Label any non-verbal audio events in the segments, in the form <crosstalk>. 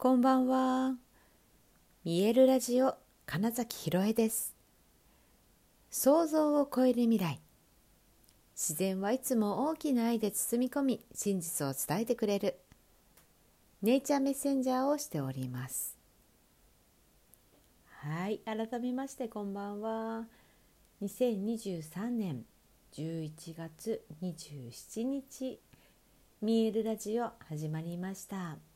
こんばんは。見えるラジオ金崎ひろえです。想像を超える未来。自然はいつも大きな愛で包み込み、真実を伝えてくれる。ネイチャーメッセンジャーをしております。はい、改めましてこんばんは。2023年11月27日、見えるラジオ始まりました。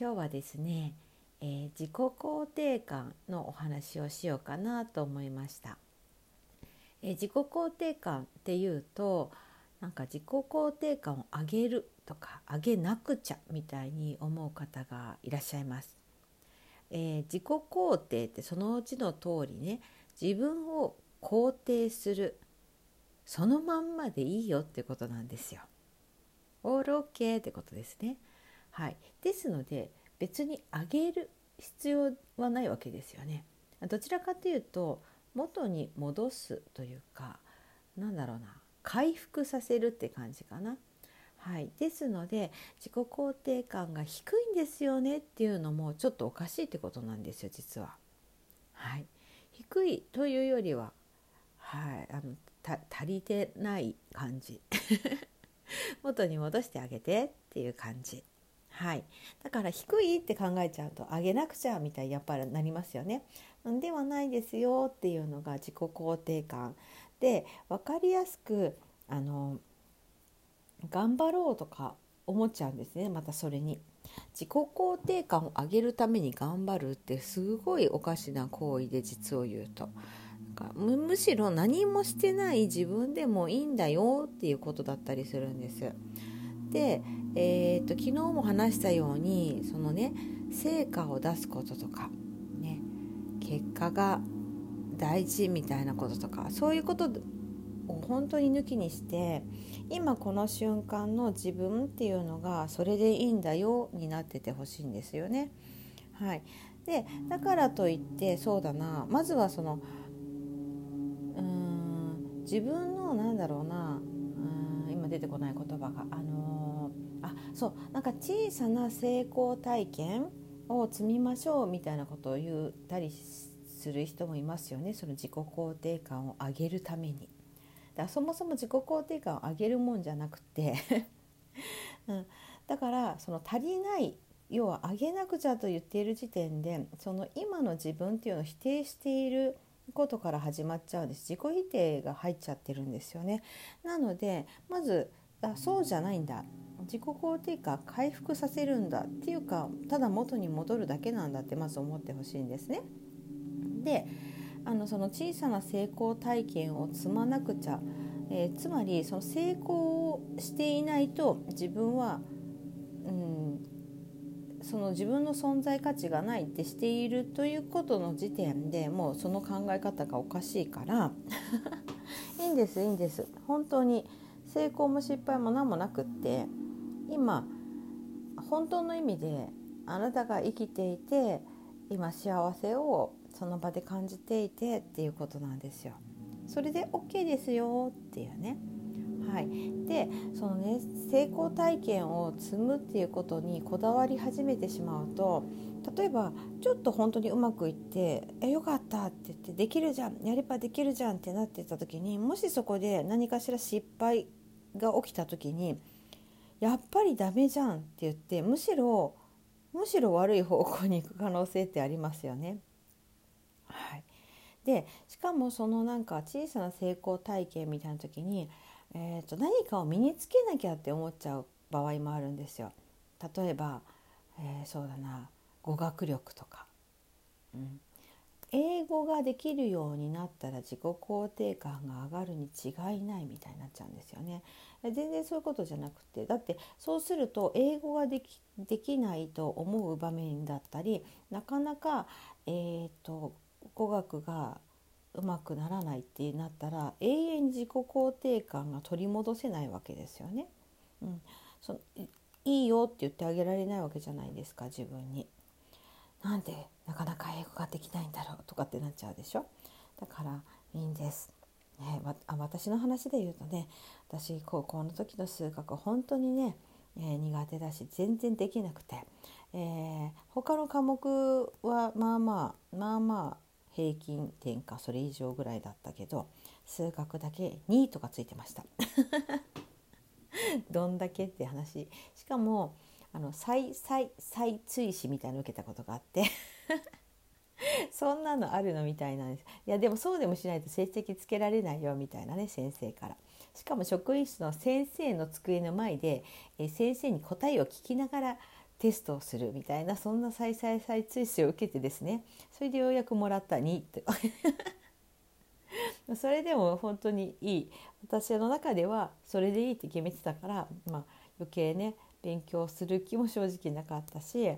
今日はですね、えー、自己肯定感のお話をしようかなと思いました。えー、自己肯定感っていうとなんか自己肯定感を上げるとか上げなくちゃみたいに思う方がいらっしゃいます。えー、自己肯定ってそのうちの通りね自分を肯定するそのまんまでいいよってことなんですよ。オールオッケーってことですね。はい、ですので別に上げる必要はないわけですよね。どちらかというと元に戻すというかなんだろうな回復させるって感じかな。はい、ですので自己肯定感が低いんですよねっていうのもちょっとおかしいってことなんですよ実は。はい、低いというよりは、はい、あの足りてない感じ <laughs> 元に戻してあげてっていう感じはい、だから低いって考えちゃうと上げなくちゃみたいにやっぱりなりますよね。ではないですよっていうのが自己肯定感で分かりやすくあの頑張ろうとか思っちゃうんですねまたそれに。自己肯定感を上げるために頑張るってすごいおかしな行為で実を言うと。むむしろ何もしてない自分でもいいんだよっていうことだったりするんです。で、えーと、昨日も話したようにそのね成果を出すこととか、ね、結果が大事みたいなこととかそういうことを本当に抜きにして今この瞬間の自分っていうのがそれでいいんだよになっててほしいんですよね。はい、でだからといってそうだなまずはそのうーん自分のなんだろうなうーん今出てこない言葉があそう。なんか小さな成功体験を積みましょうみたいなことを言ったりする人もいますよね。その自己肯定感を上げるために。だそもそも自己肯定感を上げるもんじゃなくて。<laughs> うん、だからその足りない要は上げなくちゃと言っている時点でその今の自分っていうのを否定していることから始まっちゃうんです。自己否定が入っちゃってるんですよね。なのでまずあそうじゃないんだ自己肯定感回復させるんだっていうかただ元に戻るだけなんだってまず思ってほしいんですね。であのその小さな成功体験を積まなくちゃ、えー、つまりその成功をしていないと自分は、うん、その自分の存在価値がないってしているということの時点でもうその考え方がおかしいからいいんですいいんです本当に成功も失敗も何もなくって今本当の意味であなたが生きていて今幸せをその場で感じていてっていうことなんですよ。それで OK ですよっていうね。はい、でそのね成功体験を積むっていうことにこだわり始めてしまうと例えばちょっと本当にうまくいって「えよかった」って言って「できるじゃんやればできるじゃん」ってなってた時にもしそこで何かしら失敗が起きた時にやっぱりダメじゃんって言ってむしろむしろ悪い方向に行く可能性ってありますよね。はい、でしかもそのなんか小さな成功体験みたいな時に、えー、と何かを身につけなきゃって思っちゃう場合もあるんですよ。例えば、えー、そうだな語学力とか、うん、語ができるようになったら自己肯定感が上がるに違いないみたいになっちゃうんですよね。全然そういうことじゃなくてだってそうすると英語ができできないと思う場面だったりなかなか、えーと、語学がうまくならないってなったら永遠に自己肯定感が取り戻せないわけですよね。うん、そいいよって言ってあげられないわけじゃないですか自分に。なんでなかなか英語ができないんだろうとかってなっちゃうでしょ？だからいいんです、ね、あ私の話で言うとね私高校の時の数学本当にね、えー、苦手だし全然できなくて、えー、他の科目はまあまあまあまあ平均点かそれ以上ぐらいだったけど数学だけ2とかついてました。<laughs> どんだけって話。しかもあの再再再追試みたいなの受けたことがあって。<laughs> そんなのあるのみたいなんです。いやでもそうでもしないと成績つけられないよみたいなね先生から。しかも職員室の先生の机の前で、え先生に答えを聞きながらテストをするみたいなそんな再々再追試を受けてですね。それでようやくもらった2ってそれでも本当にいい。私の中ではそれでいいって決めてたから、まあ、余計ね勉強する気も正直なかったし、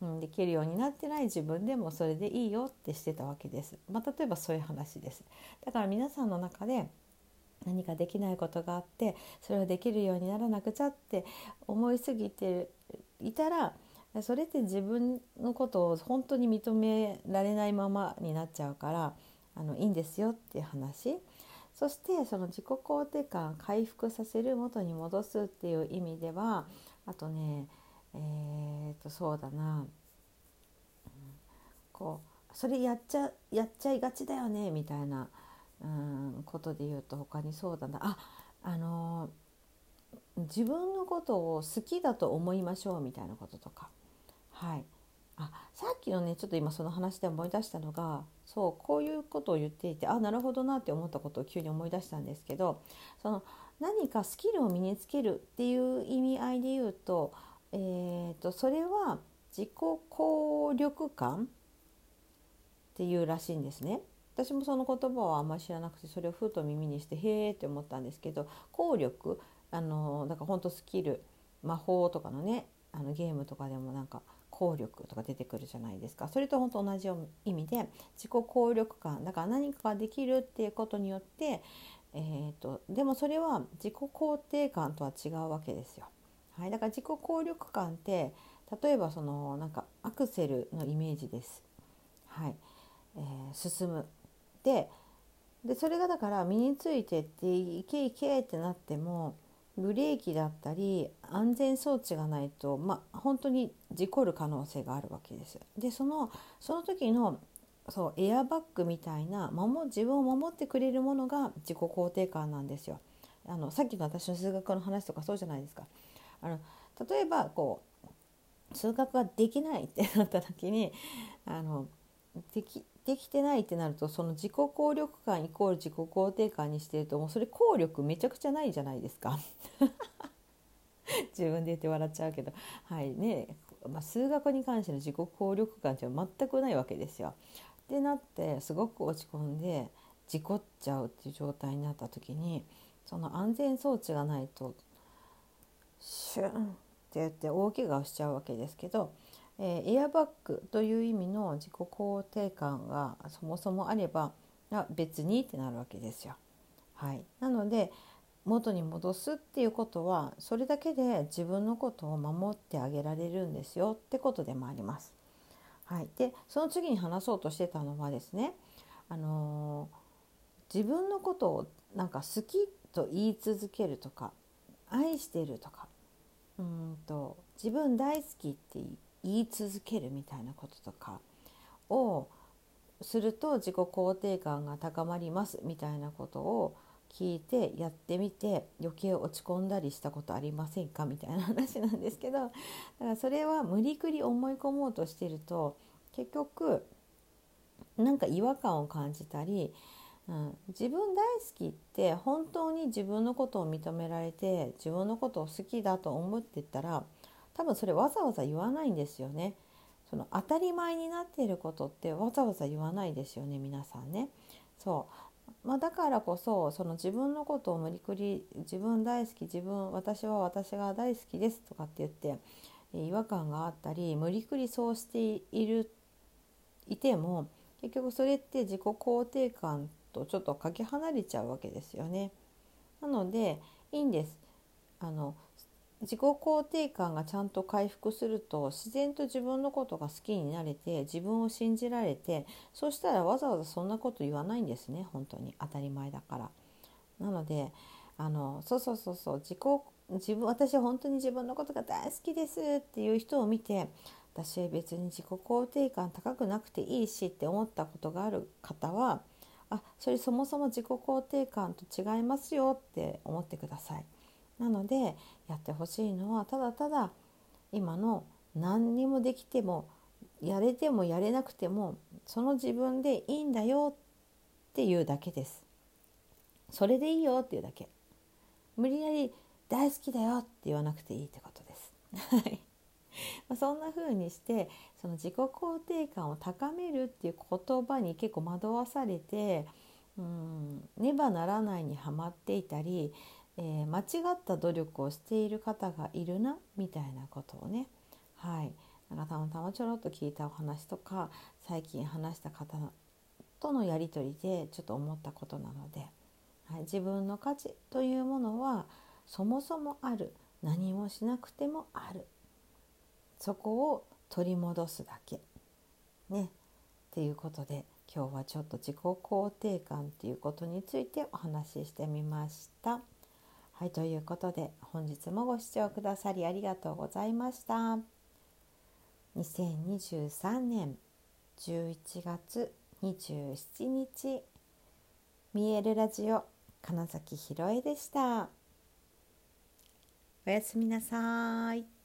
うん、できるようになってない自分でもそれでいいよってしてたわけです。まあ、例えばそういう話です。だから皆さんの中で何かできないことがあってそれをできるようにならなくちゃって思いすぎていたらそれって自分のことを本当に認められないままになっちゃうからあのいいんですよっていう話そしてその自己肯定感回復させる元に戻すっていう意味ではあとねえー、とそうだな、こうそれやっちゃやっちゃいがちだよねみたいな、うん、ことで言うと他にそうだな。ああの自分のことを好きだと思いましょうみたいなこととか。はい。あさっきのねちょっと今その話で思い出したのがそうこういうことを言っていてあなるほどなって思ったことを急に思い出したんですけどその何かスキルを身につけるっていう意味合いで言うと,、えーと、それは自己効力感っていうらしいんですね。私もその言葉はあんまり知らなくてそれをふと耳にしてへえって思ったんですけど効力あのだから本当スキル魔法とかのねあのゲームとかでもなんか効力とか出てくるじゃないですかそれと本当同じ意味で自己効力感だから何かができるっていうことによって、えーと、でもそれは自己肯定感とは違うわけですよ。はい、だから自己効力感って例えばそのなんかアクセルのイメージです。はいえー、進むででそれがだから身についてっていけいけってなってもブレーキだったり安全装置がないと、まあ、本当に事故る可能性があるわけです。でそのその時のそうエアバッグみたいな守自分を守ってくれるものが自己肯定感なんですよ。あのさっきの私の数学の話とかそうじゃないですか。あの例えばこう数学ができないってなった時にあのできできてないってなるとその自己効力感イコール自己肯定感にしてるともうそれ効力めちゃくちゃないじゃないですか <laughs> 自分で言って笑っちゃうけどはいね、まあ、数学に関しての自己効力感って全くないわけですよ。ってなってすごく落ち込んで事故っちゃうっていう状態になった時にその安全装置がないとシュンって言って大怪我をしちゃうわけですけどえー、エアバッグという意味の自己肯定感がそもそもあれば別にってなるわけですよ。はい、なので元に戻すっていうことはそれだけで自分のことを守ってあげられるんですよってことでもあります。はい、でその次に話そうとしてたのはですね、あのー、自分のことをなんか好きと言い続けるとか愛してるとかうんと自分大好きって言い続けるみたいなこととかをすると自己肯定感が高まりますみたいなことを聞いてやってみて余計落ち込んだりしたことありませんか？みたいな話なんですけど <laughs> だからそれは無理くり思い込もうとしてると結局なんか違和感を感じたり、うん、自分大好きって本当に自分のことを認められて自分のことを好きだと思ってたら多分それわざわざ言わないんですよね。その当たり前になっていることってわざわざ言わないですよね皆さんね。そうまあ、だからこそその自分のことを無理くり自分大好き自分私は私が大好きですとかって言って違和感があったり無理くりそうしているいても結局それって自己肯定感とちょっとかけ離れちゃうわけですよね。なのでいいんです。あの自己肯定感がちゃんと回復すると自然と自分のことが好きになれて自分を信じられてそしたらわざわざそんなこと言わないんですね本当に当たり前だから。なのであのそうそうそうそう自己自分私は本当に自分のことが大好きですっていう人を見て私別に自己肯定感高くなくていいしって思ったことがある方はあそれそもそも自己肯定感と違いますよって思ってください。なのでやってほしいのはただただ今の何にもできてもやれてもやれなくてもその自分でいいんだよっていうだけです。それでいいよっていうだけ。無理やり大好きだよって言わなくていいってことです。<laughs> まそんな風にしてその自己肯定感を高めるっていう言葉に結構惑わされてうんねばならないにはまっていたり、えー、間違った努力をしている方がいるなみたいなことをね。はい。なんかたまたまちょろっと聞いたお話とか最近話した方とのやり取りでちょっと思ったことなので、はい、自分の価値というものはそもそもある。何もしなくてもある。そこを取り戻すだけ。ね。っていうことで今日はちょっと自己肯定感っていうことについてお話ししてみました。はいということで本日もご視聴くださりありがとうございました。2023年11月27日見えるラジオ金崎ひろえでした。おやすみなさい。